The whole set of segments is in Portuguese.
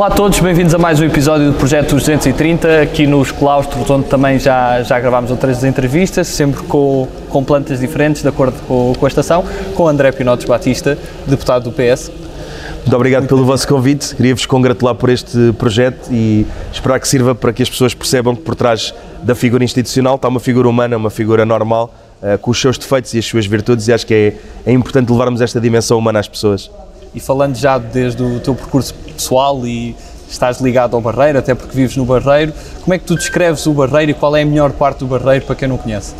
Olá a todos, bem-vindos a mais um episódio do Projeto 230, aqui nos claustros, onde também já, já gravámos outras entrevistas, sempre com, com plantas diferentes, de acordo com, com a estação, com André Pinotes Batista, deputado do PS. Muito obrigado pelo vosso convite, queria-vos congratular por este projeto e esperar que sirva para que as pessoas percebam que por trás da figura institucional está uma figura humana, uma figura normal, uh, com os seus defeitos e as suas virtudes e acho que é, é importante levarmos esta dimensão humana às pessoas. E falando já desde o teu percurso pessoal e estás ligado ao Barreiro, até porque vives no Barreiro, como é que tu descreves o Barreiro e qual é a melhor parte do Barreiro para quem não conhece?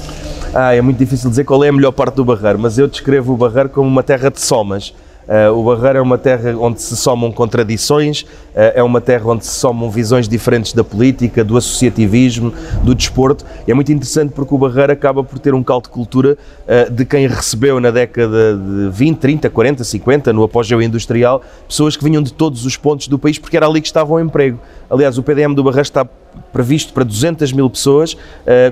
Ah, é muito difícil dizer qual é a melhor parte do Barreiro, mas eu descrevo o Barreiro como uma terra de somas. Uh, o Barreiro é uma terra onde se somam contradições, uh, é uma terra onde se somam visões diferentes da política, do associativismo, do desporto. E é muito interessante porque o Barreiro acaba por ter um caldo de cultura uh, de quem recebeu na década de 20, 30, 40, 50, no apogeu industrial, pessoas que vinham de todos os pontos do país porque era ali que estava o emprego. Aliás, o PDM do Barreiro está previsto para 200 mil pessoas,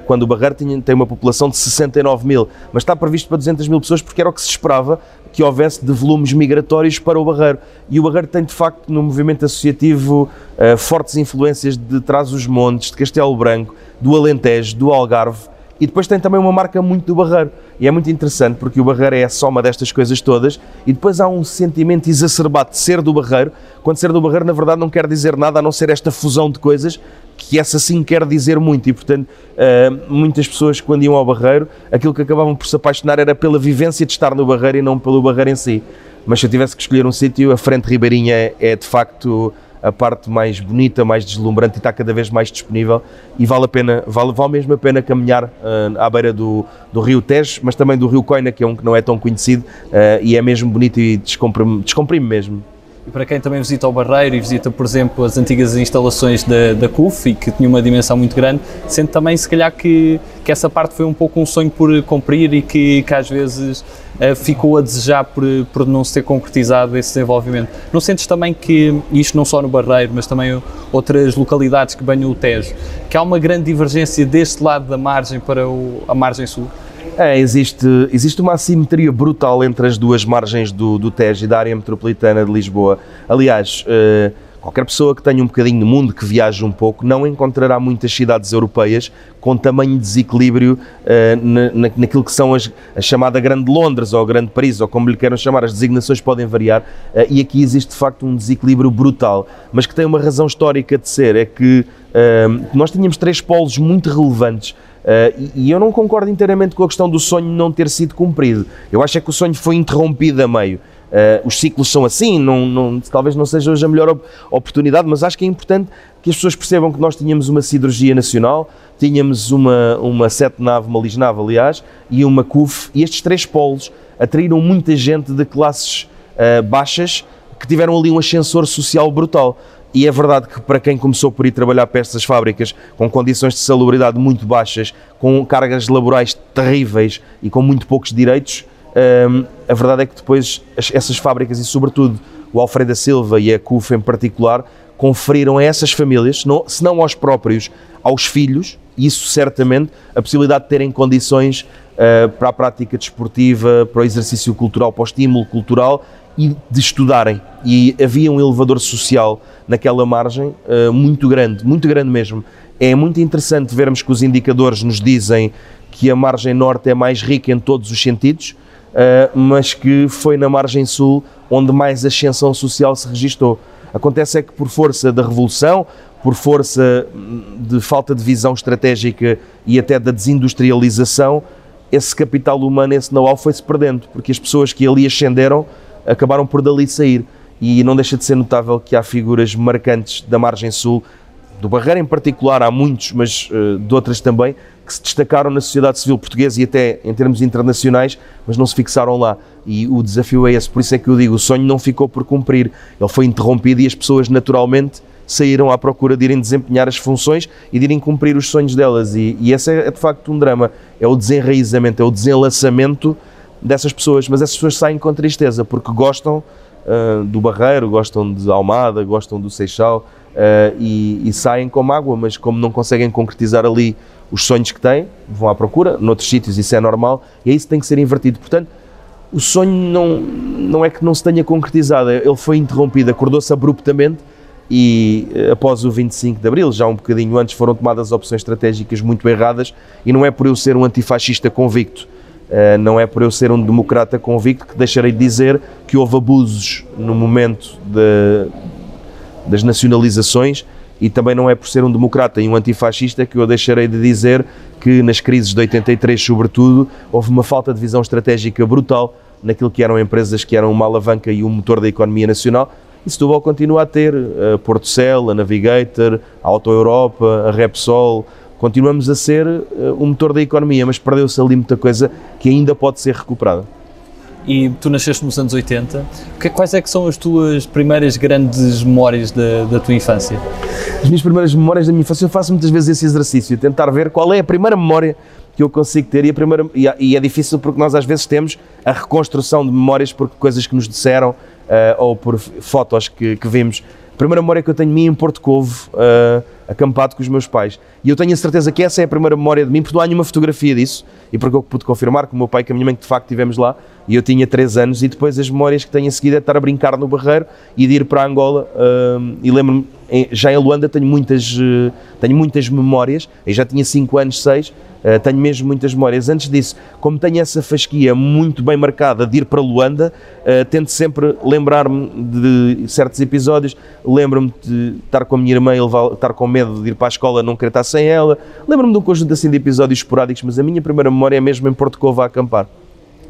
quando o Barreiro tem uma população de 69 mil, mas está previsto para 200 mil pessoas porque era o que se esperava que houvesse de volumes migratórios para o Barreiro. E o Barreiro tem, de facto, no movimento associativo, uh, fortes influências de Trás-os-Montes, de Castelo Branco, do Alentejo, do Algarve, e depois tem também uma marca muito do Barreiro. E é muito interessante porque o Barreiro é a soma destas coisas todas e depois há um sentimento exacerbado de ser do Barreiro, quando ser do Barreiro na verdade não quer dizer nada a não ser esta fusão de coisas que essa sim quer dizer muito e portanto uh, muitas pessoas quando iam ao Barreiro aquilo que acabavam por se apaixonar era pela vivência de estar no Barreiro e não pelo Barreiro em si. Mas se eu tivesse que escolher um sítio, a Frente Ribeirinha é, é de facto a parte mais bonita, mais deslumbrante e está cada vez mais disponível e vale a pena, vale, vale mesmo a pena caminhar uh, à beira do, do Rio Tejo, mas também do Rio Coina, que é um que não é tão conhecido uh, e é mesmo bonito e descomprime, descomprime mesmo. E para quem também visita o Barreiro e visita, por exemplo, as antigas instalações da, da CUF e que tinha uma dimensão muito grande, sente também, se calhar, que, que essa parte foi um pouco um sonho por cumprir e que, que às vezes ficou a desejar por, por não se ter concretizado esse desenvolvimento. Não sentes também que, isto não só no Barreiro, mas também outras localidades que banham o Tejo, que há uma grande divergência deste lado da margem para o, a margem sul? É, existe, existe uma assimetria brutal entre as duas margens do, do Tejo e da área metropolitana de Lisboa. Aliás, uh, qualquer pessoa que tenha um bocadinho de mundo, que viaje um pouco, não encontrará muitas cidades europeias com tamanho desequilíbrio uh, na, naquilo que são as, a chamada Grande Londres ou Grande Paris, ou como lhe queiram chamar, as designações podem variar, uh, e aqui existe de facto um desequilíbrio brutal, mas que tem uma razão histórica de ser, é que nós tínhamos três polos muito relevantes Uh, e, e, eu não concordo inteiramente com a questão do sonho não ter sido cumprido. Eu acho é que o sonho foi interrompido a meio. Uh, os ciclos são assim, não, não, talvez não seja hoje a melhor op oportunidade, mas acho que é importante que as pessoas percebam que nós tínhamos uma siderurgia nacional, tínhamos uma, uma sete nave, uma lisnave, aliás, e uma CUF, e estes três polos atraíram muita gente de classes uh, baixas que tiveram ali um ascensor social brutal. E é verdade que para quem começou por ir trabalhar para estas fábricas com condições de salubridade muito baixas, com cargas laborais terríveis e com muito poucos direitos, hum, a verdade é que depois essas fábricas e sobretudo o Alfredo da Silva e a CUF em particular conferiram a essas famílias, se não aos próprios, aos filhos, isso certamente, a possibilidade de terem condições uh, para a prática desportiva, para o exercício cultural, para o estímulo cultural e de estudarem. E havia um elevador social naquela margem uh, muito grande, muito grande mesmo. É muito interessante vermos que os indicadores nos dizem que a margem norte é mais rica em todos os sentidos, mas que foi na margem sul onde mais ascensão social se registou. Acontece é que por força da revolução, por força de falta de visão estratégica e até da desindustrialização, esse capital humano, esse know-how foi-se perdendo, porque as pessoas que ali ascenderam acabaram por dali sair e não deixa de ser notável que há figuras marcantes da margem sul, do Barreiro em particular, há muitos, mas uh, de outras também, que se destacaram na sociedade civil portuguesa e até em termos internacionais, mas não se fixaram lá. E o desafio é esse, por isso é que eu digo, o sonho não ficou por cumprir, ele foi interrompido e as pessoas naturalmente saíram à procura de irem desempenhar as funções e de irem cumprir os sonhos delas. E, e esse é, é de facto um drama, é o desenraizamento, é o desenlaçamento dessas pessoas, mas essas pessoas saem com tristeza porque gostam uh, do Barreiro, gostam de Almada, gostam do Seixal uh, e, e, saem com mágoa, mas como não conseguem concretizar ali os sonhos que têm, vão à procura, noutros sítios isso é normal e é isso tem que ser invertido. Portanto, o sonho não, não é que não se tenha concretizado, ele foi interrompido, acordou-se abruptamente e eh, após o 25 de Abril, já um bocadinho antes, foram tomadas opções estratégicas muito erradas e não é por eu ser um antifascista convicto, não é por eu ser um democrata convicto que deixarei de dizer que houve abusos no momento de, das nacionalizações e também não é por ser um democrata e um antifascista que eu deixarei de dizer que nas crises de 83, sobretudo, houve uma falta de visão estratégica brutal naquilo que eram empresas que eram uma alavanca e um motor da economia nacional. E Setúbal continua a ter a Porto Cell, a Navigator, a Auto Europa, a Repsol, continuamos a ser um motor da economia, mas perdeu-se ali muita coisa que ainda pode ser recuperada e tu nasceste nos anos 80. Quais é que são as tuas primeiras grandes memórias da, da tua infância? As minhas primeiras memórias da minha infância, eu faço muitas vezes esse exercício, tentar ver qual é a primeira memória que eu consigo ter e, a primeira, e, é difícil porque nós às vezes temos a reconstrução de memórias por coisas que nos disseram uh, ou por fotos que, que vimos. Primeira memória que eu tenho de mim em Porto Covo, uh, acampado com os meus pais. E eu tenho a certeza que essa é a primeira memória de mim, porque não há nenhuma fotografia disso, e porque eu pude confirmar que o meu pai e a minha mãe de facto estivemos lá, e eu tinha 3 anos, e depois as memórias que tenho a seguir é de estar a brincar no Barreiro e de ir para Angola, uh, e lembro-me, já em Luanda tenho muitas, uh, tenho muitas memórias, eu já tinha 5 anos, 6, Uh, tenho mesmo muitas memórias. Antes disso, como tenho essa fasquia muito bem marcada de ir para Luanda, uh, tento sempre lembrar-me de certos episódios. Lembro-me de estar com a minha irmã e estar com medo de ir para a escola, não querer estar sem ela. Lembro-me de um conjunto assim de episódios esporádicos, mas a minha primeira memória é mesmo em Porto Covo a acampar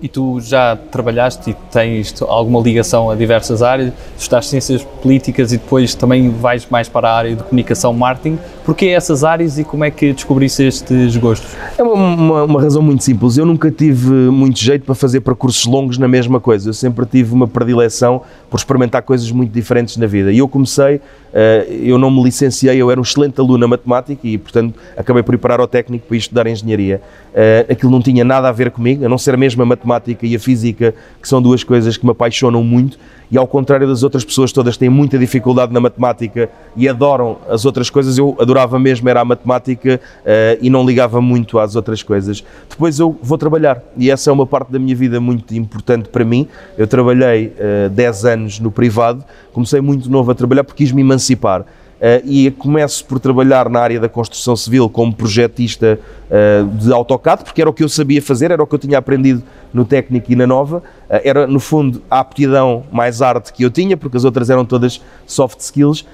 e tu já trabalhaste e tens alguma ligação a diversas áreas, estudaste ciências políticas e depois também vais mais para a área de comunicação marketing. Porquê essas áreas e como é que descobriste estes gostos? É uma, uma, uma, razão muito simples. Eu nunca tive muito jeito para fazer percursos longos na mesma coisa. Eu sempre tive uma predileção por experimentar coisas muito diferentes na vida. E eu comecei eh, eu não me licenciei, eu era um excelente aluno na matemática e, portanto, acabei por ir parar ao técnico para estudar engenharia. Eh, aquilo não tinha nada a ver comigo, a não ser mesmo a matemática e a física, que são duas coisas que me apaixonam muito e ao contrário das outras pessoas todas têm muita dificuldade na matemática e adoram as outras coisas, eu adorava mesmo era a matemática uh, e não ligava muito às outras coisas. Depois eu vou trabalhar e essa é uma parte da minha vida muito importante para mim. Eu trabalhei uh, eh, 10 anos no privado, comecei muito novo a trabalhar porque quis me emancipar. Uh, e começo por trabalhar na área da construção civil como projetista uh, de AutoCAD, porque era o que eu sabia fazer, era o que eu tinha aprendido no técnico e na nova. Uh, era, no fundo, a aptidão mais arte que eu tinha, porque as outras eram todas soft skills,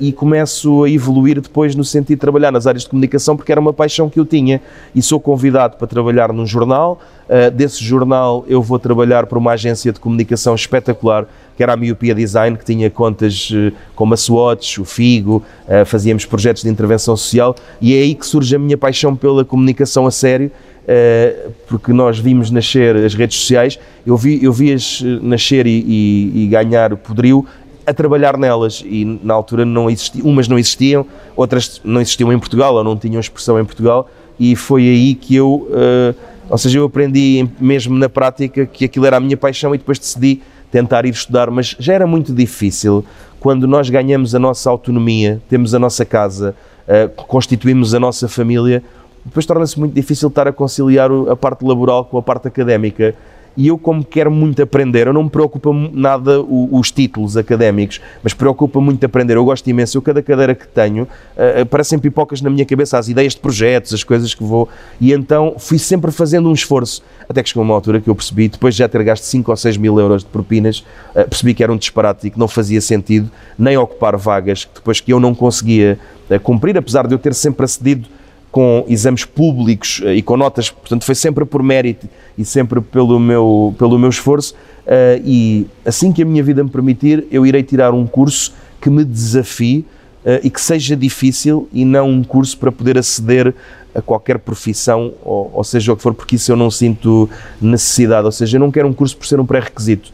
e começo a evoluir depois no sentido de trabalhar nas áreas de comunicação, porque era uma paixão que eu tinha. E sou convidado para trabalhar num jornal. desse jornal, eu vou trabalhar para uma agência de comunicação espetacular que era a Miopia Design, que tinha contas uh, como a Swatch, o Figo, uh, fazíamos projetos de intervenção social e é aí que surge a minha paixão pela comunicação a sério, uh, porque nós vimos nascer as redes sociais, eu vi, eu vi as nascer e, e, e ganhar poderio a trabalhar nelas e na altura não existiam, umas não existiam, outras não existiam em Portugal ou não tinham expressão em Portugal e foi aí que eu, ou seja, eu aprendi mesmo na prática que aquilo era a minha paixão e depois decidi tentar ir estudar, mas já era muito difícil quando nós ganhamos a nossa autonomia, temos a nossa casa, uh, constituímos a nossa família, depois torna-se muito difícil estar a conciliar a parte laboral com a parte académica e eu, como quero muito aprender, eu não me preocupa nada os títulos académicos, mas preocupa muito aprender. Eu gosto imenso. Eu, cada cadeira que tenho, uh, aparecem pipocas na minha cabeça, as ideias de projetos, as coisas que vou. E então fui sempre fazendo um esforço. Até que chegou uma altura que eu percebi, depois de já ter gasto 5 ou 6 mil euros de propinas, uh, percebi que era um disparate e que não fazia sentido nem ocupar vagas depois que eu não conseguia uh, cumprir, apesar de eu ter sempre acedido com exames públicos e com notas, portanto foi sempre por mérito e sempre pelo meu, pelo meu esforço. Uh, e assim que a minha vida me permitir, eu irei tirar um curso que me desafie uh, e que seja difícil e não um curso para poder aceder a qualquer profissão, ou, ou, seja o que for, porque isso eu não sinto necessidade. Ou seja, eu não quero um curso por ser um pré-requisito.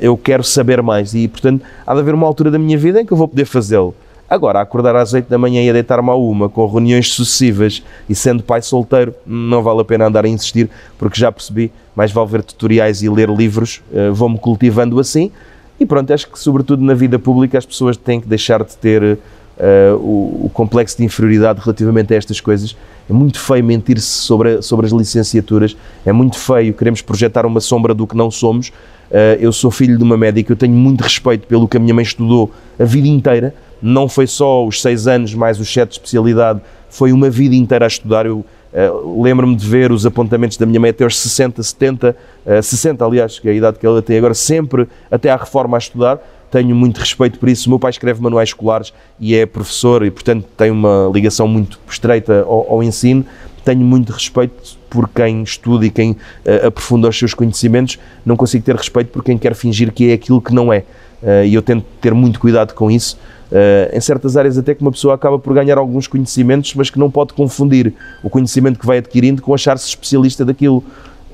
Eu quero saber mais e, portanto, há de haver uma altura da minha vida em que eu vou poder fazê-lo. Agora, acordar às 8 da manhã e a deitar-me à uma, com reuniões sucessivas e sendo pai solteiro, não vale a pena andar a insistir, porque já percebi, mais vale ver tutoriais e ler livros, uh, vou-me cultivando assim. E pronto, acho que sobretudo na vida pública as pessoas têm que deixar de ter uh, o, o, complexo de inferioridade relativamente a estas coisas. É muito feio mentir-se sobre, sobre as licenciaturas, é muito feio queremos projetar uma sombra do que não somos. Uh, eu sou filho de uma médica, eu tenho muito respeito pelo que a minha mãe estudou a vida inteira, não foi só os seis anos mais os sete de especialidade, foi uma vida inteira a estudar. Eu uh, lembro-me de ver os apontamentos da minha mãe até aos 60, 70, uh, 60 aliás, que é a idade que ela tem agora, sempre até à reforma a estudar. Tenho muito respeito por isso. O meu pai escreve manuais escolares e é professor e, portanto, tem uma ligação muito estreita ao, ao ensino. Tenho muito respeito por quem estuda e quem uh, aprofunda os seus conhecimentos. Não consigo ter respeito por quem quer fingir que é aquilo que não é. Uh, e eu tento ter muito cuidado com isso. Uh, em certas áreas até que uma pessoa acaba por ganhar alguns conhecimentos, mas que não pode confundir o conhecimento que vai adquirindo com achar-se especialista daquilo.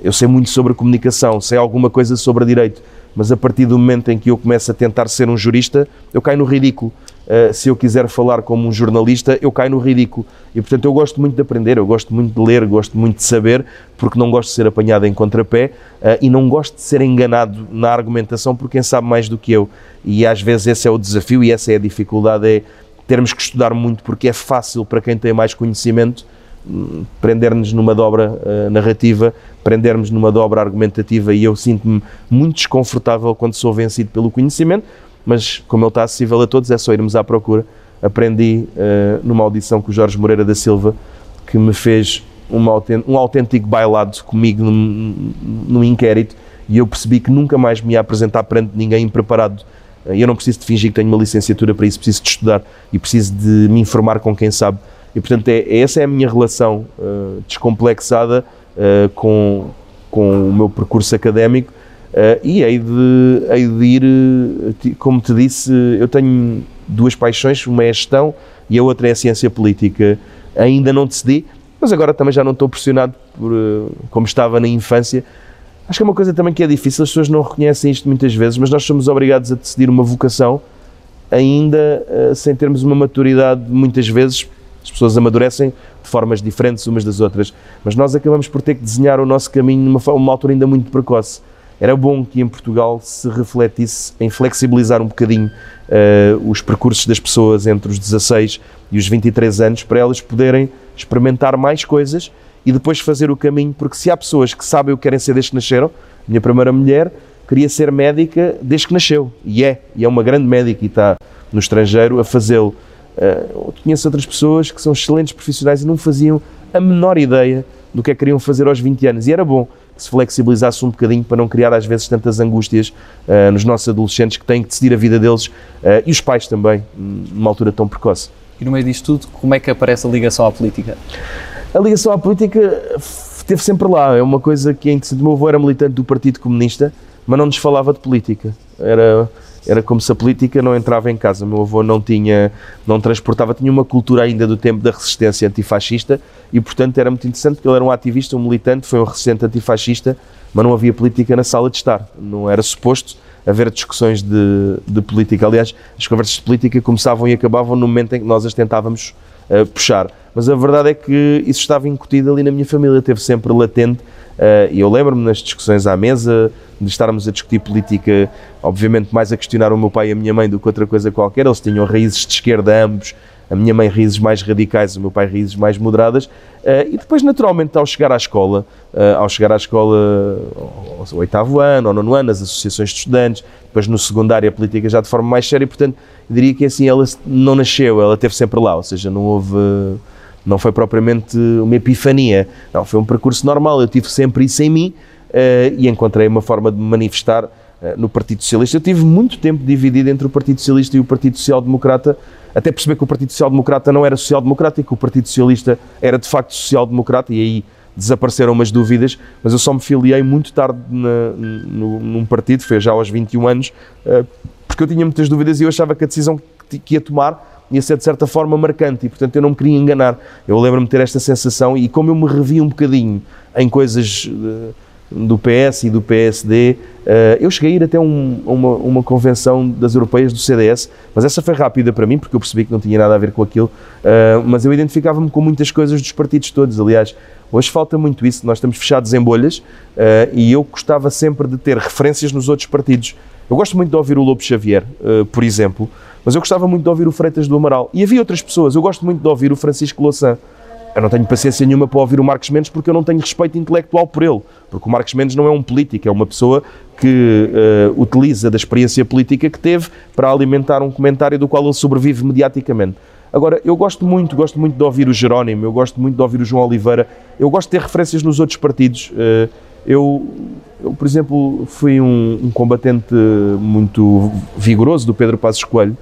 Eu sei muito sobre comunicação, sei alguma coisa sobre direito, mas a partir do momento em que eu começo a tentar ser um jurista, eu caio no ridículo. Uh, se eu quiser falar como um jornalista, eu caio no ridículo. E portanto eu gosto muito de aprender, eu gosto muito de ler, gosto muito de saber, porque não gosto de ser apanhado em contrapé uh, e não gosto de ser enganado na argumentação por quem sabe mais do que eu. E às vezes esse é o desafio e essa é a dificuldade, é termos que estudar muito, porque é fácil para quem tem mais conhecimento hum, prender-nos numa dobra uh, narrativa, prender-nos numa dobra argumentativa e eu sinto-me muito desconfortável quando sou vencido pelo conhecimento, mas como ele está acessível a todos, é só irmos à procura. Aprendi uh, numa audição com o Jorge Moreira da Silva, que me fez um autêntico bailado comigo num, num inquérito, e eu percebi que nunca mais me ia apresentar perante ninguém preparado. Uh, eu não preciso de fingir que tenho uma licenciatura para isso, preciso de estudar e preciso de me informar com quem sabe. E portanto, é, essa é a minha relação uh, descomplexada com, com o meu percurso académico Uh, e hei de, hei de ir, eh, como te disse, eu tenho duas paixões, uma é a gestão e a outra é a ciência política. Ainda não decidi, mas agora também já não estou pressionado por, uh, como estava na infância. Acho que é uma coisa também que é difícil, as pessoas não reconhecem isto muitas vezes, mas nós somos obrigados a decidir uma vocação ainda uh, sem termos uma maturidade, muitas vezes as pessoas amadurecem de formas diferentes umas das outras, mas nós acabamos por ter que desenhar o nosso caminho numa uma altura ainda muito precoce era bom que em Portugal se refletisse em flexibilizar um bocadinho uh, os percursos das pessoas entre os 16 e os 23 anos para elas poderem experimentar mais coisas e depois fazer o caminho, porque se há pessoas que sabem o que querem ser desde que nasceram, minha primeira mulher queria ser médica desde que nasceu, e é, e é uma grande médica e está no estrangeiro a fazê-lo. Uh, conheço outras pessoas que são excelentes profissionais e não faziam a menor ideia do que é que queriam fazer aos 20 anos, e era bom se flexibilizasse um bocadinho para não criar às vezes tantas angústias uh, nos nossos adolescentes que têm que decidir a vida deles uh, e os pais também, numa altura tão precoce. E no meio disto tudo, como é que aparece a ligação à política? A ligação à política esteve sempre lá. É uma coisa que é interessante. O meu avô era militante do Partido Comunista, mas não nos falava de política. Era era como se a política não entrava em casa. O meu avô não tinha, não transportava, tinha uma cultura ainda do tempo da resistência antifascista e, portanto, era muito interessante porque ele era um ativista, um militante, foi um resistente antifascista, mas não havia política na sala de estar. Não era suposto haver discussões de, de política. Aliás, as conversas de política começavam e acabavam no momento em que nós as tentávamos uh, puxar. Mas a verdade é que isso estava incutido ali na minha família, teve sempre latente e eu lembro-me nas discussões à mesa de estarmos a discutir política, obviamente mais a questionar o meu pai e a minha mãe do que outra coisa qualquer. Eles tinham raízes de esquerda ambos, a minha mãe raízes mais radicais, o meu pai raízes mais moderadas. Uh, e depois, naturalmente, ao chegar à escola, uh, ao chegar à escola ao oitavo ano, ao nono ano, as associações de estudantes, depois no secundário a política já de forma mais séria, portanto, eu diria que assim ela não nasceu, ela esteve sempre lá, ou seja, não houve não foi propriamente uma epifania, não, foi um percurso normal. Eu tive sempre isso em mim uh, e encontrei uma forma de me manifestar uh, no Partido Socialista. Eu tive muito tempo dividido entre o Partido Socialista e o Partido Social Democrata, até perceber que o Partido Social Democrata não era social democrata e que o Partido Socialista era de facto social democrata, e aí desapareceram umas dúvidas, mas eu só me filiei muito tarde na, no, num partido, foi já aos 21 anos, uh, porque eu tinha muitas dúvidas e eu achava que a decisão que ia tomar ia ser de certa forma marcante e, portanto, eu não me queria enganar. Eu lembro-me de ter esta sensação e, como eu me revi um bocadinho em coisas uh, do PS e do PSD, eh, eu cheguei a ir até um, uma, uma convenção das europeias do CDS, mas essa foi rápida para mim, porque eu percebi que não tinha nada a ver com aquilo, uh, mas eu identificava-me com muitas coisas dos partidos todos. Aliás, hoje falta muito isso, nós estamos fechados em bolhas e eu gostava sempre de ter referências nos outros partidos. Eu gosto muito de ouvir o Lobo Xavier, por exemplo, mas eu gostava muito de ouvir o Freitas do Amaral. E havia outras pessoas, eu gosto muito de ouvir o Francisco Louçã. eu não tenho paciência nenhuma para ouvir o Marcos Mendes porque eu não tenho respeito intelectual por ele. Porque o Marcos Mendes não é um político, é uma pessoa que uh, utiliza da experiência política que teve para alimentar um comentário do qual ele sobrevive mediaticamente. Agora, eu gosto muito, gosto muito de ouvir o Jerónimo, eu gosto muito de ouvir o João Oliveira, eu gosto de ter referências nos outros partidos. Uh, eu, eu, por exemplo, fui um, um, combatente muito vigoroso do Pedro Passos Coelho,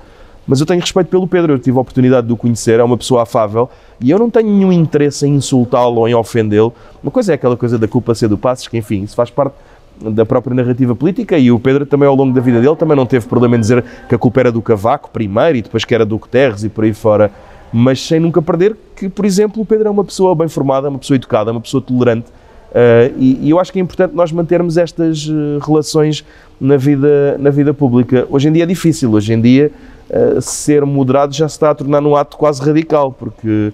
mas eu tenho respeito pelo Pedro, eu tive a oportunidade de o conhecer, é uma pessoa afável e eu não tenho nenhum interesse em insultá-lo ou em ofendê-lo. Uma coisa é aquela coisa da culpa ser do Passos, que enfim, isso faz parte da própria narrativa política e o Pedro também ao longo da vida dele também não teve problema em dizer que a culpa era do Cavaco primeiro e depois que era do Guterres e por aí fora, mas sem nunca perder que, por exemplo, o Pedro é uma pessoa bem formada, uma pessoa educada, uma pessoa tolerante uh, e, e, eu acho que é importante nós mantermos estas uh, relações na vida, na vida pública. Hoje em dia é difícil, hoje em dia uh, ser moderado já se está a tornar num ato quase radical, porque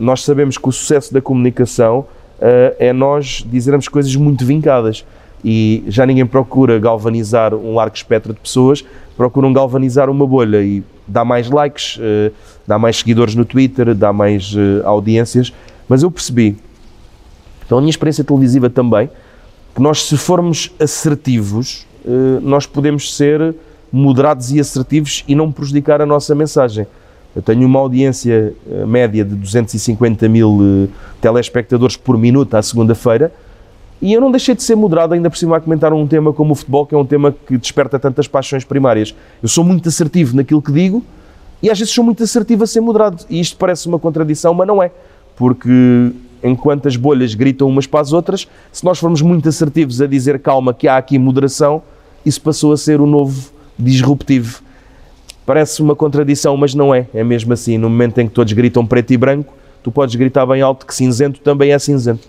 nós sabemos que o sucesso da comunicação é nós dizermos coisas muito vincadas. E já ninguém procura galvanizar um largo espectro de pessoas, procuram galvanizar uma bolha e dá mais likes, dá mais seguidores no Twitter, dá mais audiências, mas eu percebi, pela minha experiência televisiva também, que nós se formos assertivos, nós podemos ser moderados e assertivos e não prejudicar a nossa mensagem. Eu tenho uma audiência média de 250 mil telespectadores por minuto à segunda-feira, e eu não deixei de ser moderado, ainda por cima, a comentar um tema como o futebol, que é um tema que desperta tantas paixões primárias. Eu sou muito assertivo naquilo que digo e às vezes sou muito assertivo a ser moderado. E isto parece uma contradição, mas não é. Porque enquanto as bolhas gritam umas para as outras, se nós formos muito assertivos a dizer calma, que há aqui moderação, isso passou a ser o novo disruptivo. Parece uma contradição, mas não é. É mesmo assim. No momento em que todos gritam preto e branco, tu podes gritar bem alto que cinzento também é cinzento.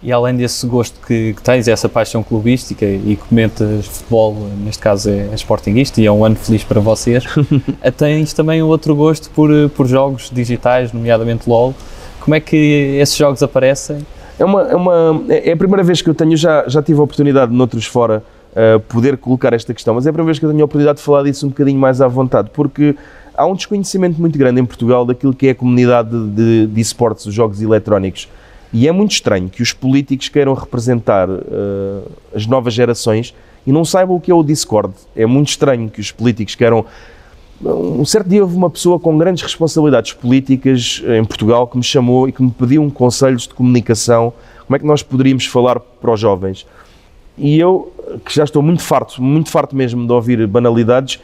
E além desse gosto que, que, tens, essa paixão clubística e comentas futebol, neste caso é, é sportinguista e é um ano feliz para vocês, tens também outro gosto por, por jogos digitais, nomeadamente LOL. Como é que esses jogos aparecem? É, uma, é, uma, é a primeira vez que eu tenho, já, já tive a oportunidade noutros fora uh, poder colocar esta questão, mas é a primeira vez que eu tenho a oportunidade de falar disso um bocadinho mais à vontade, porque há um desconhecimento muito grande em Portugal daquilo que é a comunidade de, de esportes, os jogos eletrónicos. E é muito estranho que os políticos queiram representar uh, as novas gerações e não saibam o que é o Discord. É muito estranho que os políticos queiram. Um certo dia houve uma pessoa com grandes responsabilidades políticas em Portugal que me chamou e que me pediu conselhos de comunicação, como é que nós poderíamos falar para os jovens. E eu, que já estou muito farto, muito farto mesmo de ouvir banalidades,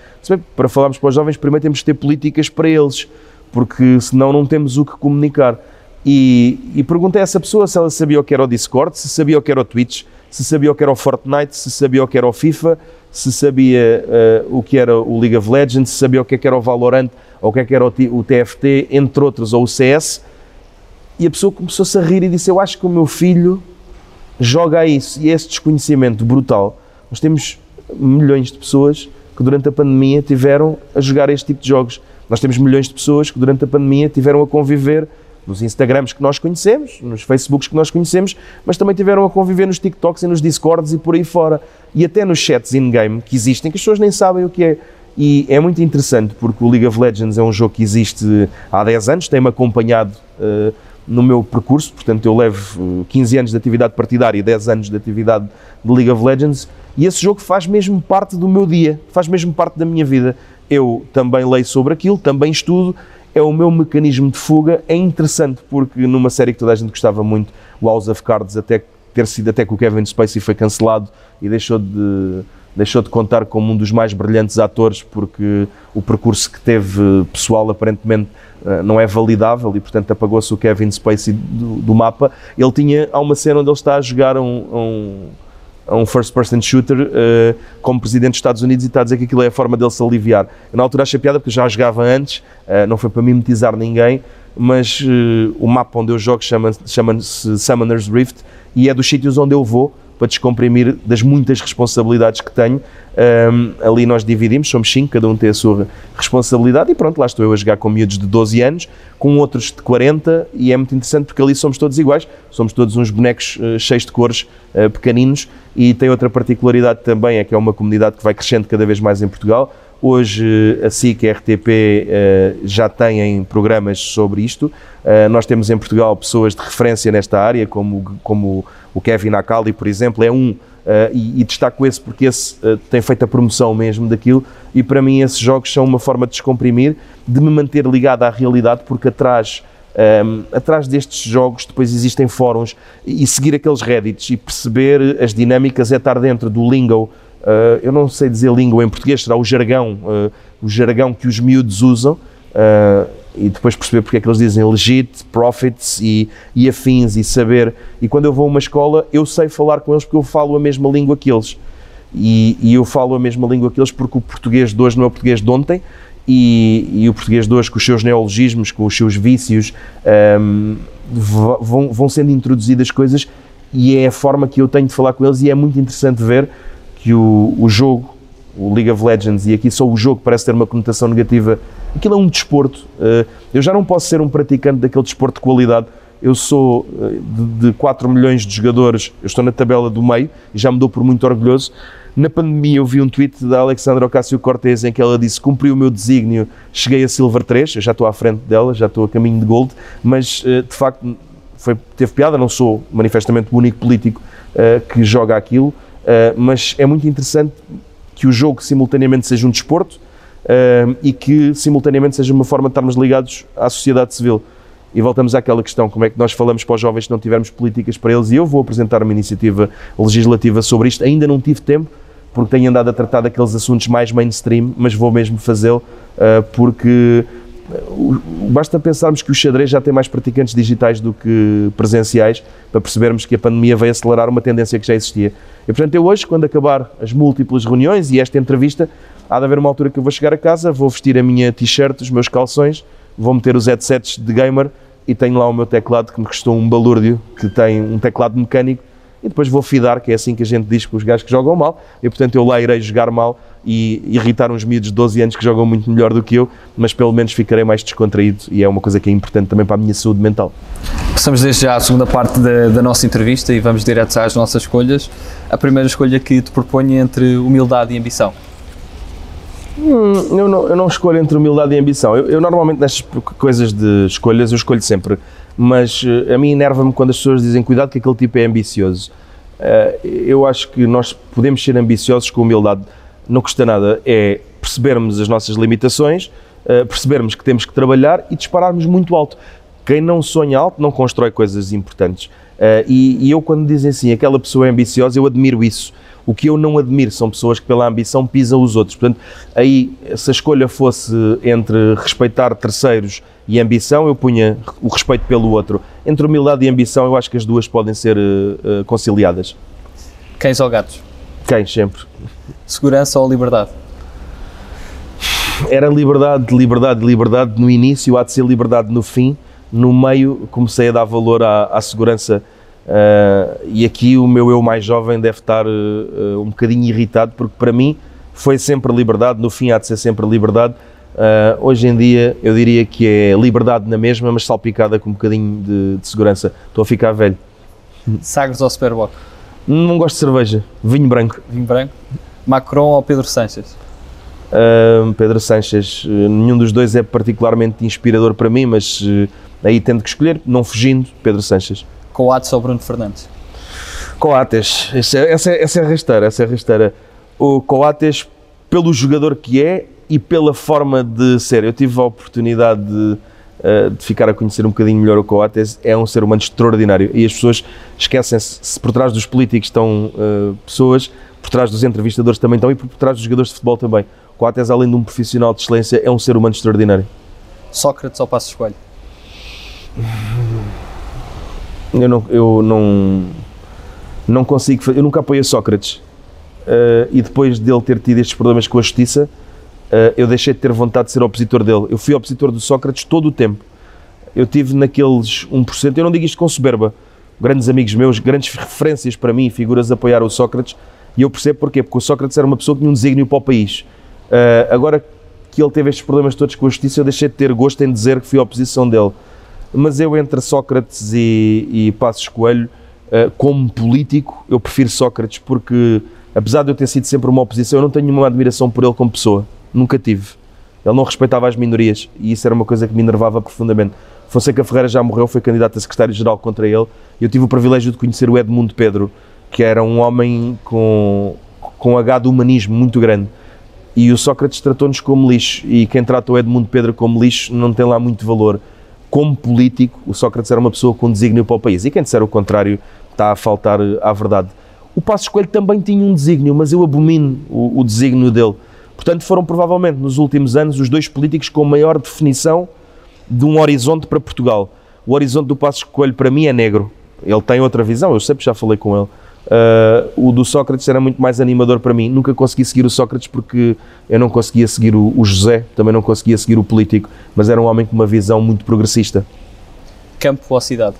para falarmos para os jovens, primeiro temos de ter políticas para eles, porque senão não temos o que comunicar. E, e perguntei a essa pessoa se ela sabia o que era o Discord, se sabia o que era o Twitch, se sabia o que era o Fortnite, se sabia o que era o FIFA, se sabia uh, o que era o League of Legends, se sabia o que, é que era o Valorant, ou o que, é que era o, o TFT, entre outros, ou o CS. E a pessoa começou-se a rir e disse: Eu acho que o meu filho joga a isso. E é esse desconhecimento brutal. Nós temos milhões de pessoas que durante a pandemia tiveram a jogar este tipo de jogos. Nós temos milhões de pessoas que durante a pandemia tiveram a conviver nos Instagrams que nós conhecemos, nos Facebooks que nós conhecemos, mas também tiveram a conviver nos TikToks e nos Discords e por aí fora. E até nos chats in-game que existem, que as pessoas nem sabem o que é. E é muito interessante porque o League of Legends é um jogo que existe há 10 anos, tem-me acompanhado uh, no meu percurso, portanto eu levo 15 anos de atividade partidária e 10 anos de atividade de League of Legends, e esse jogo faz mesmo parte do meu dia, faz mesmo parte da minha vida. Eu também leio sobre aquilo, também estudo é o meu mecanismo de fuga. É interessante porque numa série que toda a gente gostava muito, o House of Cards, até ter sido até que o Kevin Spacey foi cancelado e deixou de deixou de contar como um dos mais brilhantes atores porque o percurso que teve pessoal aparentemente não é validável e portanto apagou-se o Kevin Spacey do, do, mapa. Ele tinha há uma cena onde ele está a jogar um, um a um first-person shooter uh, como presidente dos Estados Unidos e está a dizer que aquilo é a forma dele se aliviar. Eu, na altura achei piada porque já jogava antes, uh, não foi para mimetizar ninguém, mas uh, o mapa onde eu jogo chama-se chama Summoner's Rift e é dos sítios onde eu vou para descomprimir das muitas responsabilidades que tenho. Um, ali nós dividimos, somos cinco, cada um tem a sua responsabilidade e pronto, lá estou eu a jogar com miúdos de 12 anos, com outros de 40 e é muito interessante porque ali somos todos iguais, somos todos uns bonecos uh, cheios de cores, uh, pequeninos e tem outra particularidade também, é que é uma comunidade que vai crescendo cada vez mais em Portugal. Hoje a SIC e a RTP uh, já têm programas sobre isto. Uh, nós temos em Portugal pessoas de referência nesta área, como, como o Kevin Acali, por exemplo, é um, uh, e, e, destaco esse porque esse tem feito a promoção mesmo daquilo, e para mim esses jogos são uma forma de descomprimir, de me manter ligado à realidade, porque atrás um, atrás destes jogos depois existem fóruns e seguir aqueles reddits e perceber as dinâmicas é estar dentro do lingo, uh, eu não sei dizer língua em português, será o jargão, uh, o jargão que os miúdos usam uh, e depois perceber porque é que eles dizem legit, profits e, e afins e saber. E quando eu vou a uma escola, eu sei falar com eles porque eu falo a mesma língua que eles. E, e, eu falo a mesma língua que eles porque o português de hoje não é o português de ontem e, e, o português de hoje, com os seus neologismos, com os seus vícios, um, vão, vão sendo introduzidas coisas e é a forma que eu tenho de falar com eles e é muito interessante ver que o, o jogo, o League of Legends, e aqui só o jogo parece ter uma conotação negativa, aquilo é um desporto. Uh, eu já não posso ser um praticante daquele desporto de qualidade. Eu sou uh, de, de 4 milhões de jogadores, eu estou na tabela do meio e já me dou por muito orgulhoso na pandemia eu vi um tweet da Alexandra Ocasio-Cortez em que ela disse cumpri o meu desígnio, cheguei a Silver 3, eu já estou à frente dela, já estou a caminho de Gold, mas eh, de facto foi, teve piada, não sou manifestamente o único político que joga aquilo, uh, mas é muito interessante que o jogo simultaneamente seja um desporto uh, e que simultaneamente seja uma forma de estarmos ligados à sociedade civil. E voltamos àquela questão, como é que nós falamos para os jovens se não tivermos políticas para eles, e eu vou apresentar uma iniciativa legislativa sobre isto, ainda não tive tempo, porque tenho andado a tratar daqueles assuntos mais mainstream, mas vou mesmo fazê-lo uh, porque basta pensarmos que o xadrez já tem mais praticantes digitais do que presenciais para percebermos que a pandemia veio acelerar uma tendência que já existia. E portanto, eu hoje, quando acabar as múltiplas reuniões e esta entrevista, há de haver uma altura que eu vou chegar a casa, vou vestir a minha t-shirt, os meus calções, vou meter os headsets de gamer e tenho lá o meu teclado que me custou um balúrdio, que tem um teclado mecânico e depois vou fidar, que é assim que a gente diz para os gajos que jogam mal, e portanto eu lá irei jogar mal e irritar uns miúdos de 12 anos que jogam muito melhor do que eu, mas pelo menos ficarei mais descontraído e é uma coisa que é importante também para a minha saúde mental. Passamos desde já à segunda parte da, da nossa entrevista e vamos direto às nossas escolhas. A primeira escolha que te proponho é entre humildade e ambição. Hum, eu, não, eu não escolho entre humildade e ambição. Eu, eu normalmente nestas coisas de escolhas eu escolho sempre mas uh, a mim enerva-me quando as pessoas dizem cuidado que aquele tipo é ambicioso. Uh, eu acho que nós podemos ser ambiciosos com humildade, não custa nada, é percebermos as nossas limitações, uh, percebermos que temos que trabalhar e dispararmos muito alto. Quem não sonha alto não constrói coisas importantes. E eu, quando dizem assim, aquela pessoa é ambiciosa, eu admiro isso. O que eu não admiro são pessoas que, pela ambição, pisam os outros. Portanto, aí, se a escolha fosse entre respeitar terceiros e ambição, eu punha o respeito pelo outro. Entre humildade e ambição, eu acho que as duas podem ser uh, conciliadas. Cães ou gatos? Cães, sempre. Segurança ou liberdade? Era liberdade, liberdade, liberdade no início, há de ser liberdade no fim. No meio, comecei a dar valor à, à segurança. Uh, e aqui o meu eu mais jovem deve estar uh, um bocadinho irritado, porque para mim foi sempre liberdade, no fim há de ser sempre liberdade Uh, hoje em dia eu diria que é liberdade na mesma, mas salpicada com um bocadinho de, de segurança. Estou a ficar velho. Sagres ou Superboc? Não gosto de cerveja. Vinho branco. Vinho branco. Macron ou Pedro Sanches? Pedro Sanches. nenhum dos dois é particularmente inspirador para mim, mas aí tendo que escolher, não fugindo, Pedro Sanches. Coates ou Bruno Fernandes? Coates. Essa, é, essa, é, essa é a rasteira. Essa é a rasteira. O Coates, pelo jogador que é, e pela forma de ser. Eu tive a oportunidade de, uh, de ficar a conhecer um bocadinho melhor o Coates, é um ser humano extraordinário e as pessoas esquecem-se, se por trás dos políticos estão uh, pessoas, por trás dos entrevistadores também estão e por trás dos jogadores de futebol também. Coates, além de um profissional de excelência, é um ser humano extraordinário. Sócrates ou Passo Escolho? Eu não, eu não, não consigo, eu nunca apoiei Sócrates. Uh, e depois dele ter tido estes problemas com a justiça, uh, eu deixei de ter vontade de ser opositor dele. Eu fui opositor do Sócrates todo o tempo. Eu tive naqueles 1%, eu não digo isto com soberba, grandes amigos meus, grandes referências para mim, figuras a apoiar o Sócrates, e eu percebo porquê, porque o Sócrates era uma pessoa que tinha um desígnio para o país. Uh, agora que ele teve estes problemas todos com a justiça, eu deixei de ter gosto em dizer que fui oposição dele. Mas eu, entre Sócrates e, e Passos Coelho, uh, como político, eu prefiro Sócrates, porque apesar de eu ter sido sempre uma oposição, eu não tenho nenhuma admiração por ele como pessoa. nunca tive. Ele não respeitava as minorias e isso era uma coisa que me enervava profundamente. Fonseca Ferreira já morreu, foi candidato a secretário-geral contra ele e eu tive o privilégio de conhecer o Edmundo Pedro, que era um homem com, com H de humanismo muito grande. E o Sócrates tratou-nos como lixo e quem trata o Edmundo Pedro como lixo não tem lá muito valor. Como político, o Sócrates era uma pessoa com desígnio para o país e quem disser o contrário está a faltar à verdade. O Passos Coelho também tinha um desígnio, mas eu abomino o, o desígnio dele. Portanto, foram provavelmente nos últimos anos os dois políticos com maior definição de um horizonte para Portugal. O horizonte do Passos Coelho para mim é negro. Ele tem outra visão, eu sempre já falei com ele. Uh, o do Sócrates era muito mais animador para mim. Nunca consegui seguir o Sócrates porque eu não conseguia seguir o, o José, também não conseguia seguir o político, mas era um homem com uma visão muito progressista. Campo ou cidade?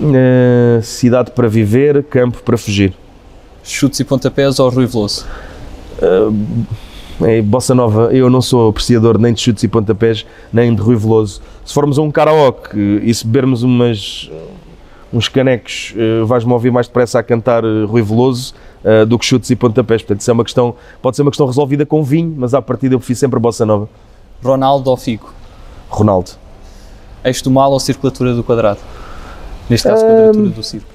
Uh, cidade para viver, campo para fugir. Chutes e pontapés ou Rui Veloso? Uh, é, bossa nova, eu não sou apreciador nem de chutes e pontapés, nem de Rui Veloso. Se formos a um karaoke e se bebermos umas, uns canecos, uh, vais-me ouvir mais depressa a cantar uh, Rui Veloso uh, do que chutes e pontapés. Portanto, isso é uma questão, pode ser uma questão resolvida com vinho, mas à partida eu prefiro sempre a bossa nova. Ronaldo ou Figo? Ronaldo. Eixo do mal ou circulatura do quadrado? Neste caso, quadratura do círculo.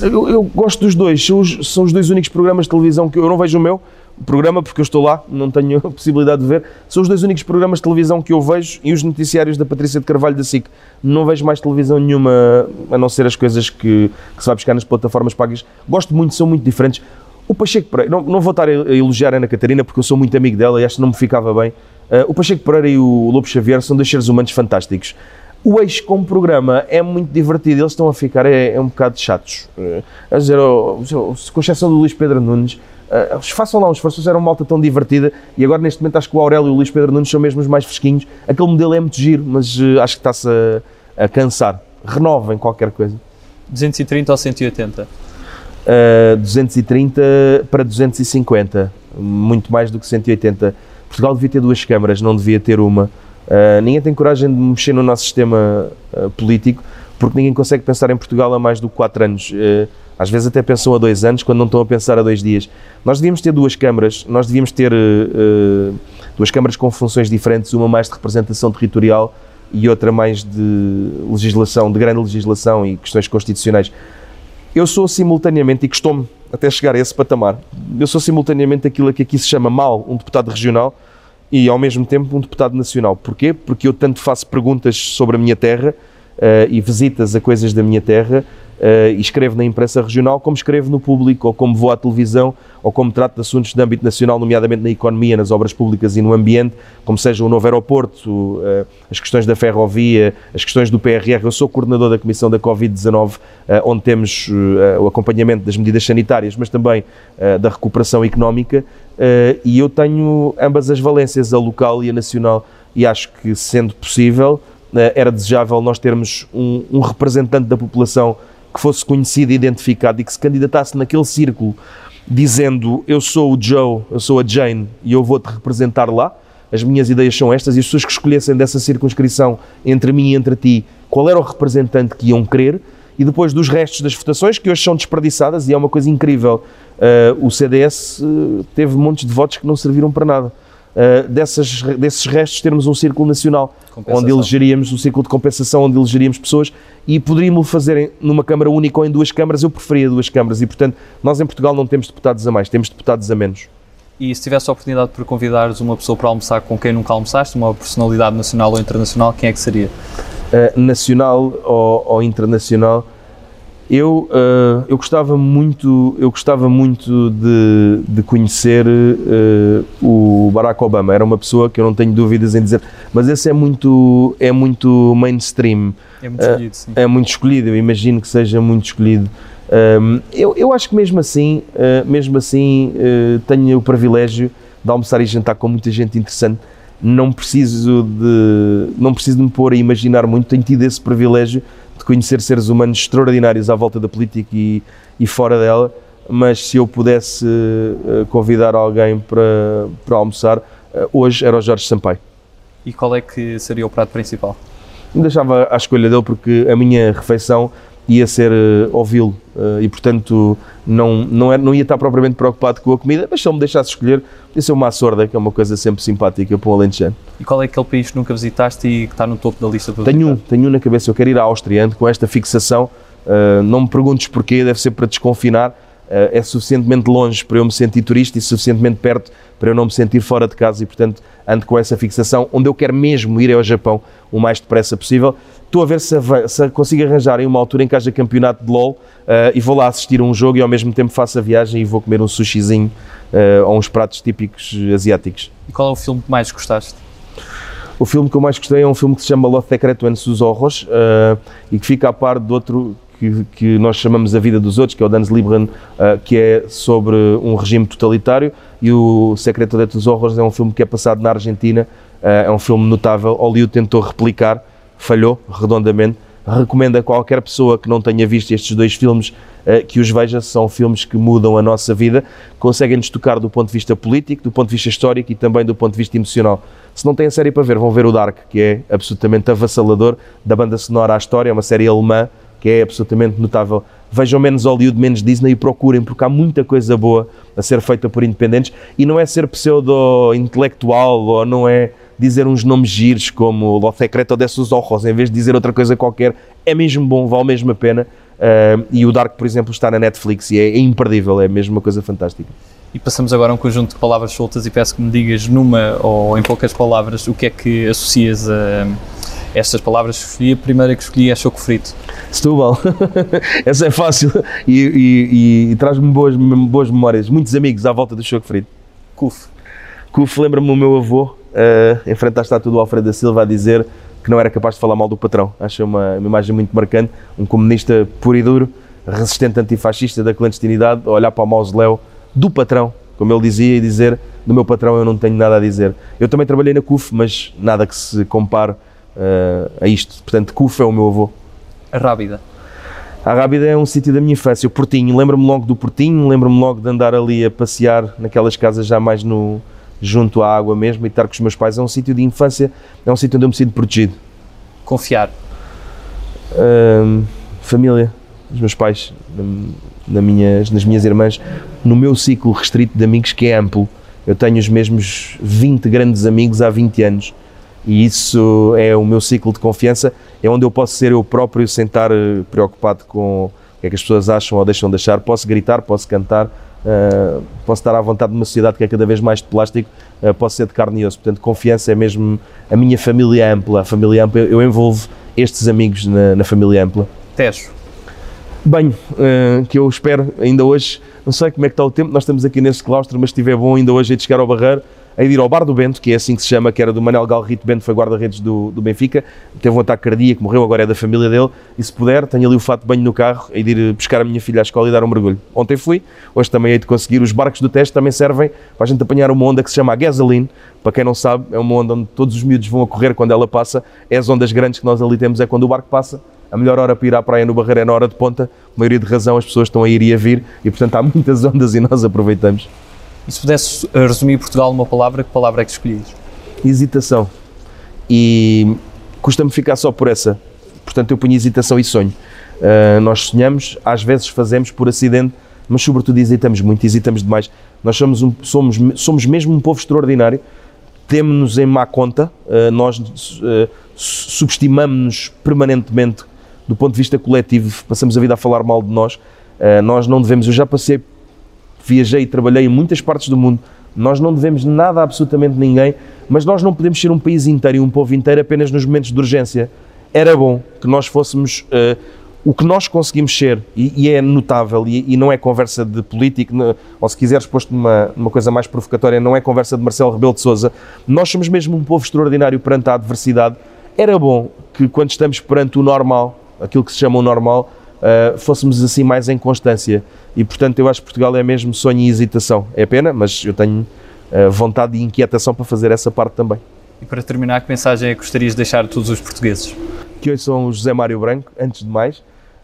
Eu, eu, gosto dos dois, são os, são os dois únicos programas de televisão que eu, eu não vejo o meu programa porque eu estou lá, não tenho a possibilidade de ver. São os dois únicos programas de televisão que eu vejo e os noticiários da Patrícia de Carvalho da SIC. Não vejo mais televisão nenhuma a não ser as coisas que, que se vai buscar nas plataformas pagas. Gosto muito, são muito diferentes. O Pacheco Pereira, não, não vou estar a elogiar a Ana Catarina porque eu sou muito amigo dela e acho que não me ficava bem. Uh, o Pacheco Pereira e o Lobo Xavier são dois seres humanos fantásticos. O eixo como programa é muito divertido, eles estão a ficar é, é um bocado chatos. Uh, a dizer, oh, com exceção do Luís Pedro Nunes, uh, façam lá um esforço, eram uma malta tão divertida e agora neste momento acho que o Aurélio e o Luís Pedro Nunes são mesmo os mais fresquinhos. Aquele modelo é muito giro, mas uh, acho que está-se a, a, cansar. Renovem qualquer coisa. 230 ou 180? Uh, 230 para 250, muito mais do que 180. Portugal devia ter duas câmaras, não devia ter uma. Uh, ninguém tem coragem de mexer no nosso sistema político porque ninguém consegue pensar em Portugal há mais do que 4 anos. Uh, às vezes até pensam a dois anos quando não estão a pensar a dois dias. Nós devíamos ter duas câmaras, nós devíamos ter duas câmaras com funções diferentes, uma mais de representação territorial e outra mais de legislação, de grande legislação e questões constitucionais. Eu sou simultaneamente, e costumo até chegar a esse patamar, eu sou simultaneamente aquilo que aqui se chama mal um deputado regional e ao mesmo tempo um deputado nacional. Porquê? Porque eu tanto faço perguntas sobre a minha terra uh, e visitas a coisas da minha terra uh, e escrevo na imprensa regional, como escrevo no público, ou como vou à televisão, ou como trato de assuntos de âmbito nacional, nomeadamente na economia, nas obras públicas e no ambiente, como seja o novo aeroporto, uh, as questões da ferrovia, as questões do PRR. Eu sou coordenador da Comissão da Covid-19, uh, onde temos o acompanhamento das medidas sanitárias, mas também da recuperação económica, e eu tenho ambas as valências, a local e a nacional, e acho que, sendo possível, era desejável nós termos um, um representante da população que fosse conhecido e identificado e que se candidatasse naquele círculo dizendo eu sou o Joe, eu sou a Jane e eu vou-te representar lá, as minhas ideias são estas e as pessoas que escolhessem dessa circunscrição entre mim e entre ti, qual era o representante que iam querer e depois dos restos das votações, que hoje são desperdiçadas e é uma coisa incrível, uh, o CDS uh, eh, teve montes de votos que não serviram para nada. Uh, dessas, desses restos termos um círculo nacional onde elegeríamos um círculo de compensação onde elegeríamos pessoas e poderíamos fazer numa Câmara única ou em duas câmaras, eu preferia duas câmaras e portanto nós em Portugal não temos deputados a mais, temos deputados a menos. E se tivesse a oportunidade para convidares uma pessoa para almoçar com quem nunca almoçaste, uma personalidade nacional ou internacional, quem é que seria? Uh, nacional ou, ou internacional, eu, uh, eu gostava muito, eu gostava muito de, de conhecer uh, o Barack Obama. Era uma pessoa que eu não tenho dúvidas em dizer, mas esse é muito, é muito mainstream. É muito escolhido, sim. É muito escolhido, eu imagino que seja muito escolhido. Um, eu, eu acho que mesmo assim, mesmo assim, tenho o privilégio de almoçar e jantar com muita gente interessante. Não preciso de, não preciso de me pôr a imaginar muito. Tenho tido esse privilégio de conhecer seres humanos extraordinários à volta da política e, e fora dela, mas se eu pudesse uh, convidar alguém para, para almoçar, uh, hoje era o Jorge Sampaio. E qual é que seria o prato principal? Me deixava à escolha dele porque a minha refeição ia ser uh, ouvi-lo uh, e, portanto, não, não, era, não ia estar propriamente preocupado com a comida, mas se ele me deixasse escolher, ia ser uma sorda, que é uma coisa sempre simpática para o Alentejano. E qual é aquele país que nunca visitaste e que está no topo da lista para Tenho um, tenho um na cabeça, eu quero ir à Áustria, ando com esta fixação, uh, não me perguntes porquê, deve ser para desconfinar, é suficientemente longe para eu me sentir turista e suficientemente perto para eu não me sentir fora de casa e, portanto, ando com essa fixação. Onde eu quero mesmo ir é ao Japão o mais depressa possível. Estou a ver se, se consigo arranjar em uma altura em que haja campeonato de LOL uh, e vou lá assistir a um jogo e ao mesmo tempo faço a viagem e vou comer um sushizinho uh, ou uns pratos típicos asiáticos. E qual é o filme que mais gostaste? O filme que eu mais gostei é um filme que se chama Lo Secreto en sus Ojos uh, e que fica a par de outro que, que, nós chamamos A Vida dos Outros, que é o Dans Liebran, uh, que é sobre um regime totalitário, e o Secreto de tus Ojos é um filme que é passado na Argentina, uh, é um filme notável. Hollywood tentou replicar, falhou redondamente. Recomendo a qualquer pessoa que não tenha visto estes dois filmes uh, que os veja. São filmes que mudam a nossa vida, conseguem-nos tocar do ponto de vista político, do ponto de vista histórico e também do ponto de vista emocional. Se não têm a série para ver, vão ver o Dark, que é absolutamente avassalador, da banda sonora à história, é uma série alemã que é absolutamente notável. Vejam menos Hollywood, menos Disney e procurem, porque há muita coisa boa a ser feita por independentes e não é ser pseudo-intelectual ou não é dizer uns nomes giros como Lo Secreto de sus Ojos, em vez de dizer outra coisa qualquer, é mesmo bom, vale mesmo a pena. Uh, e o Dark, por exemplo, está na Netflix e é, é imperdível, é mesmo uma coisa fantástica. E passamos agora a um conjunto de palavras soltas e peço que me digas numa ou em poucas palavras o que é que associas a estas palavras que escolhi. A primeira que escolhi é choco frito. Setúbal. Essa é fácil e, e, e, e traz-me boas, boas memórias. Muitos amigos à volta do choco frito. Cuf. Cuf lembra-me o meu avô, uh, em frente à estátua do Alfredo da Silva, a dizer que não era capaz de falar mal do patrão. Acho uma, uma imagem muito marcante. Um comunista puro e duro, resistente antifascista da clandestinidade, a olhar para o mausoléu do patrão, como ele dizia, e dizer: do meu patrão eu não tenho nada a dizer. Eu também trabalhei na CUF, mas nada que se compare uh, a isto. Portanto, CUF é o meu avô. A Rábida. A Rábida é um sítio da minha infância, o Portinho. Lembro-me logo do Portinho, lembro-me logo de andar ali a passear naquelas casas já mais no, junto à água mesmo e estar com os meus pais. É um sítio de infância, é um sítio onde eu me sinto protegido. Confiar. Uh, família, os meus pais, na minhas, nas minhas irmãs, no meu ciclo restrito de amigos que é amplo. Eu tenho os mesmos 20 grandes amigos há 20 anos e isso é o meu ciclo de confiança, é onde eu posso ser eu próprio sem estar eh, preocupado com o que é que as pessoas acham ou deixam de achar. Posso gritar, posso cantar, uh, posso estar à vontade numa sociedade que é cada vez mais de plástico, uh, posso ser de carne e osso. Portanto, confiança é mesmo a minha família ampla. A família ampla, eu envolvo estes amigos na, na família ampla. Tejo. Bem, uh, que eu espero ainda hoje, não sei como é que está o tempo, nós estamos aqui neste claustro, mas se estiver bom ainda hoje é de chegar ao Barreiro a ir ao Bar do Bento, que é assim que se chama, que era do Manuel Galrito. Bento, foi guarda-redes do, do Benfica, teve um ataque cardíaco, morreu, agora é da família dele, e se puder, tenho ali o fato de banho no carro, e de ir buscar a minha filha à escola e dar um mergulho. Ontem fui, hoje também hei de conseguir. Os barcos do teste também servem para a gente apanhar uma onda que se chama a gasoline, para quem não sabe, é uma onda onde todos os miúdos vão a correr quando ela passa, é as ondas grandes que nós ali temos, é quando o barco passa, a melhor hora para ir à praia no Barreiro é na hora de ponta, a maioria de razão as pessoas estão a ir e a vir, e portanto há muitas ondas e nós aproveitamos. E se pudesse resumir Portugal numa palavra, que palavra é que escolhias? Hesitação. E custa-me ficar só por essa. Portanto, eu ponho hesitação e sonho. Uh, nós sonhamos, às vezes fazemos por acidente, mas sobretudo hesitamos muito, hesitamos demais. Nós somos, um, somos, somos mesmo um povo extraordinário, temos-nos em má conta, uh, nós uh, subestimamos-nos permanentemente do ponto de vista coletivo, passamos a vida a falar mal de nós. nós não devemos, eu já passei viajei e trabalhei em muitas partes do mundo. Nós não devemos nada a absolutamente ninguém, mas nós não podemos ser um país inteiro e um povo inteiro apenas nos momentos de urgência. Era bom que nós fôssemos uh, o que nós conseguimos ser, e, e é notável, e, e, não é conversa de político, não, ou se quiseres posto numa, numa coisa mais provocatória, não é conversa de Marcelo Rebelo de Souza. Nós somos mesmo um povo extraordinário perante a adversidade. Era bom que quando estamos perante o normal, aquilo que se chama o normal, uh, fôssemos assim mais em constância. E portanto eu acho que Portugal é mesmo sonho e hesitação. É pena, mas eu tenho uh, vontade e inquietação para fazer essa parte também. E para terminar, que mensagem é que gostarias de deixar a todos os portugueses? Que hoje são o José Mário Branco, antes de mais,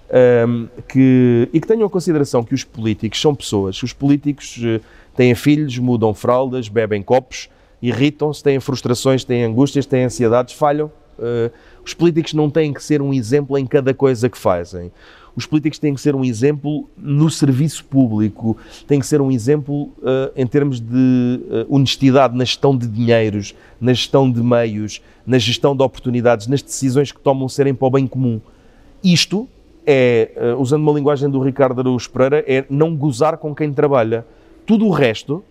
um, ehm, que, e que tenham consideração que os políticos são pessoas. Os políticos uh, têm filhos, mudam fraldas, bebem copos, irritam-se, têm frustrações, têm angústias, têm ansiedades, falham. Uh, os políticos não têm que ser um exemplo em cada coisa que fazem. os políticos têm que ser um exemplo no serviço público, têm que ser um exemplo uh, em termos de uh, honestidade na gestão de dinheiros, na gestão de meios, na gestão de oportunidades, nas decisões que tomam serem para o bem comum. Isto é, uh, usando uma linguagem do Ricardo Araújo Pereira, é não gozar com quem trabalha. Tudo o resto,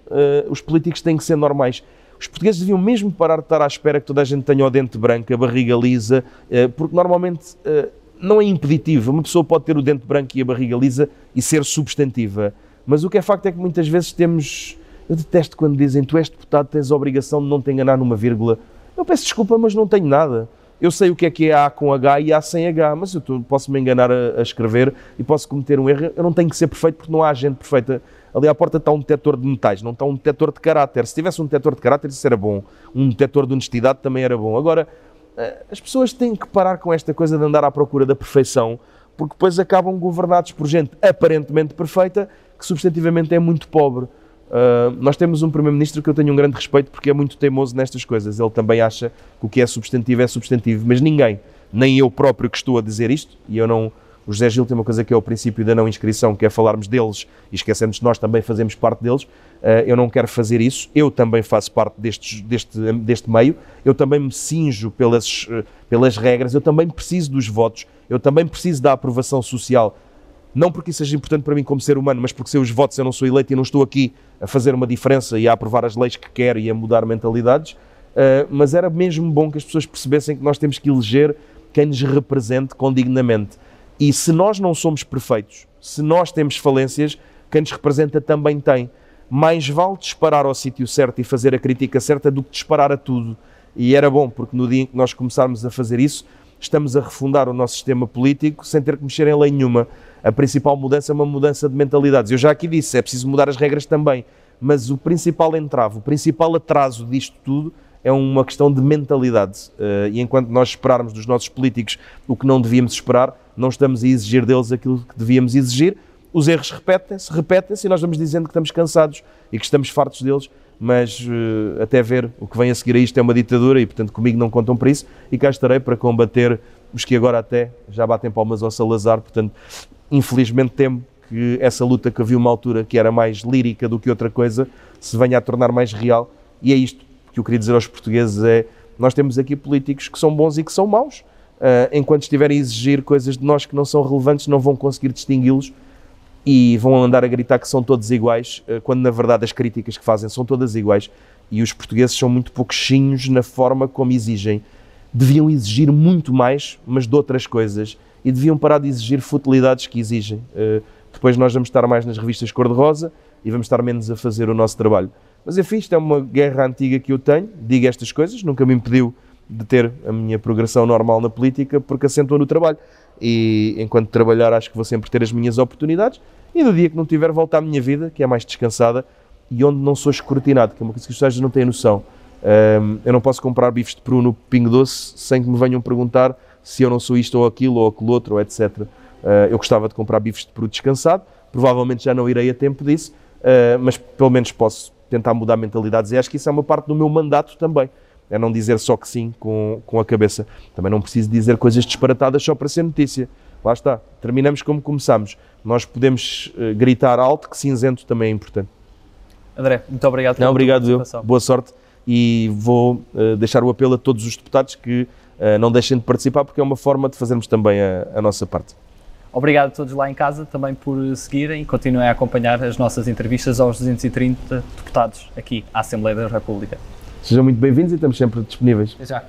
os políticos têm que ser normais. Os portugueses deviam mesmo parar de estar à espera que toda a gente tenha o dente branco, a barriga lisa, porque normalmente não é impeditivo. Uma pessoa pode ter o dente branco e a barriga lisa e ser substantiva. Mas o que é facto é que muitas vezes temos. Eu detesto quando dizem tu és deputado, tens a obrigação de não te enganar numa vírgula. Eu peço desculpa, mas não tenho nada. Eu sei o que é que é A com H e A sem H, mas eu posso me enganar a, a, escrever e posso cometer um erro. Eu não tenho que ser perfeito porque não há gente perfeita. Ali à porta está um detector de metais, não está um detector de caráter. Se tivesse um detector de caráter, isso era bom. Um detector de honestidade também era bom. Agora, eh, as pessoas têm que parar com esta coisa de andar à procura da perfeição, porque depois acabam governados por gente aparentemente perfeita, que substantivamente é muito pobre. Uh, nós temos um Primeiro-Ministro que eu tenho um grande respeito porque é muito teimoso nestas coisas. Ele também acha que o que é substantivo é substantivo, mas ninguém, nem eu próprio que estou a dizer isto, e eu não, o José Gil tem uma coisa que é o princípio da não inscrição, que é falarmos deles e esquecemos que nós também fazemos parte deles. Uh, eu não quero fazer isso. Eu também faço parte destes, deste, deste meio. Eu também me cinjo pelas, uh, pelas regras. Eu também preciso dos votos. Eu também preciso da aprovação social. Não porque isso seja importante para mim como ser humano, mas porque sem os votos eu não sou eleito e não estou aqui a fazer uma diferença e a aprovar as leis que quero e a mudar mentalidades. Uh, mas era mesmo bom que as pessoas percebessem que nós temos que eleger quem nos represente condignamente. E se nós não somos perfeitos, se nós temos falências, quem nos representa também tem. Mais vale disparar ao sítio certo e fazer a crítica certa do que disparar a tudo. E era bom, porque no dia em que nós começarmos a fazer isso, estamos a refundar o nosso sistema político sem ter que mexer em lei nenhuma. A principal mudança é uma mudança de mentalidades. Eu já aqui disse, é preciso mudar as regras também. Mas o principal entrave, o principal atraso disto tudo é uma questão de mentalidade. Uh, e enquanto nós esperarmos dos nossos políticos o que não devíamos esperar, não estamos a exigir deles aquilo que devíamos exigir. Os erros repetem-se, repetem-se e nós vamos dizendo que estamos cansados e que estamos fartos deles, mas uh, até ver o que vem a seguir a isto é uma ditadura e, portanto, comigo não contam para isso e cá estarei para combater os que agora até já batem palmas ao Salazar, portanto, infelizmente temo que essa luta que havia uma altura que era mais lírica do que outra coisa se venha a tornar mais real e é isto que eu queria dizer aos portugueses é nós temos aqui políticos que são bons e que são maus. Uh, enquanto estiverem a exigir coisas de nós que não são relevantes, não vão conseguir distingui-los e vão andar a gritar que são todos iguais, uh, quando na verdade as críticas que fazem são todas iguais. E os portugueses são muito pouquinhos na forma como exigem. Deviam exigir muito mais, mas de outras coisas. E deviam parar de exigir futilidades que exigem. Uh, depois nós vamos estar mais nas revistas cor-de-rosa e vamos estar menos a fazer o nosso trabalho. Mas enfim, isto é uma guerra antiga que eu tenho, digo estas coisas, nunca me impediu de ter a minha progressão normal na política, porque acentua no trabalho. E enquanto trabalhar, acho que vou sempre ter as minhas oportunidades. E no dia que não tiver, volta à minha vida, que é mais descansada e onde não sou escrutinado, que é uma coisa que os pessoas não têm noção. Um, eu não posso comprar bifes de peru no Pingo Doce sem que me venham perguntar se eu não sou isto ou aquilo ou aquilo outro, ou etc. Uh, eu gostava de comprar bifes de peru descansado, provavelmente já não irei a tempo disso, uh, mas pelo menos posso tentar mudar mentalidades e acho que isso é uma parte do meu mandato também. É não dizer só que sim com, com a cabeça. Também não preciso dizer coisas disparatadas só para ser notícia. Lá está. Terminamos como começamos. Nós podemos uh, gritar alto que cinzento também é importante. André, muito obrigado pela não, obrigado eu. Boa sorte e vou uh, deixar o apelo a todos os deputados que uh, não deixem de participar porque é uma forma de fazermos também a, a nossa parte. Obrigado a todos lá em casa também por seguirem e continuem a acompanhar as nossas entrevistas aos 230 deputados aqui à Assembleia da República. Sejam muito bem-vindos e estamos sempre disponíveis. Até já.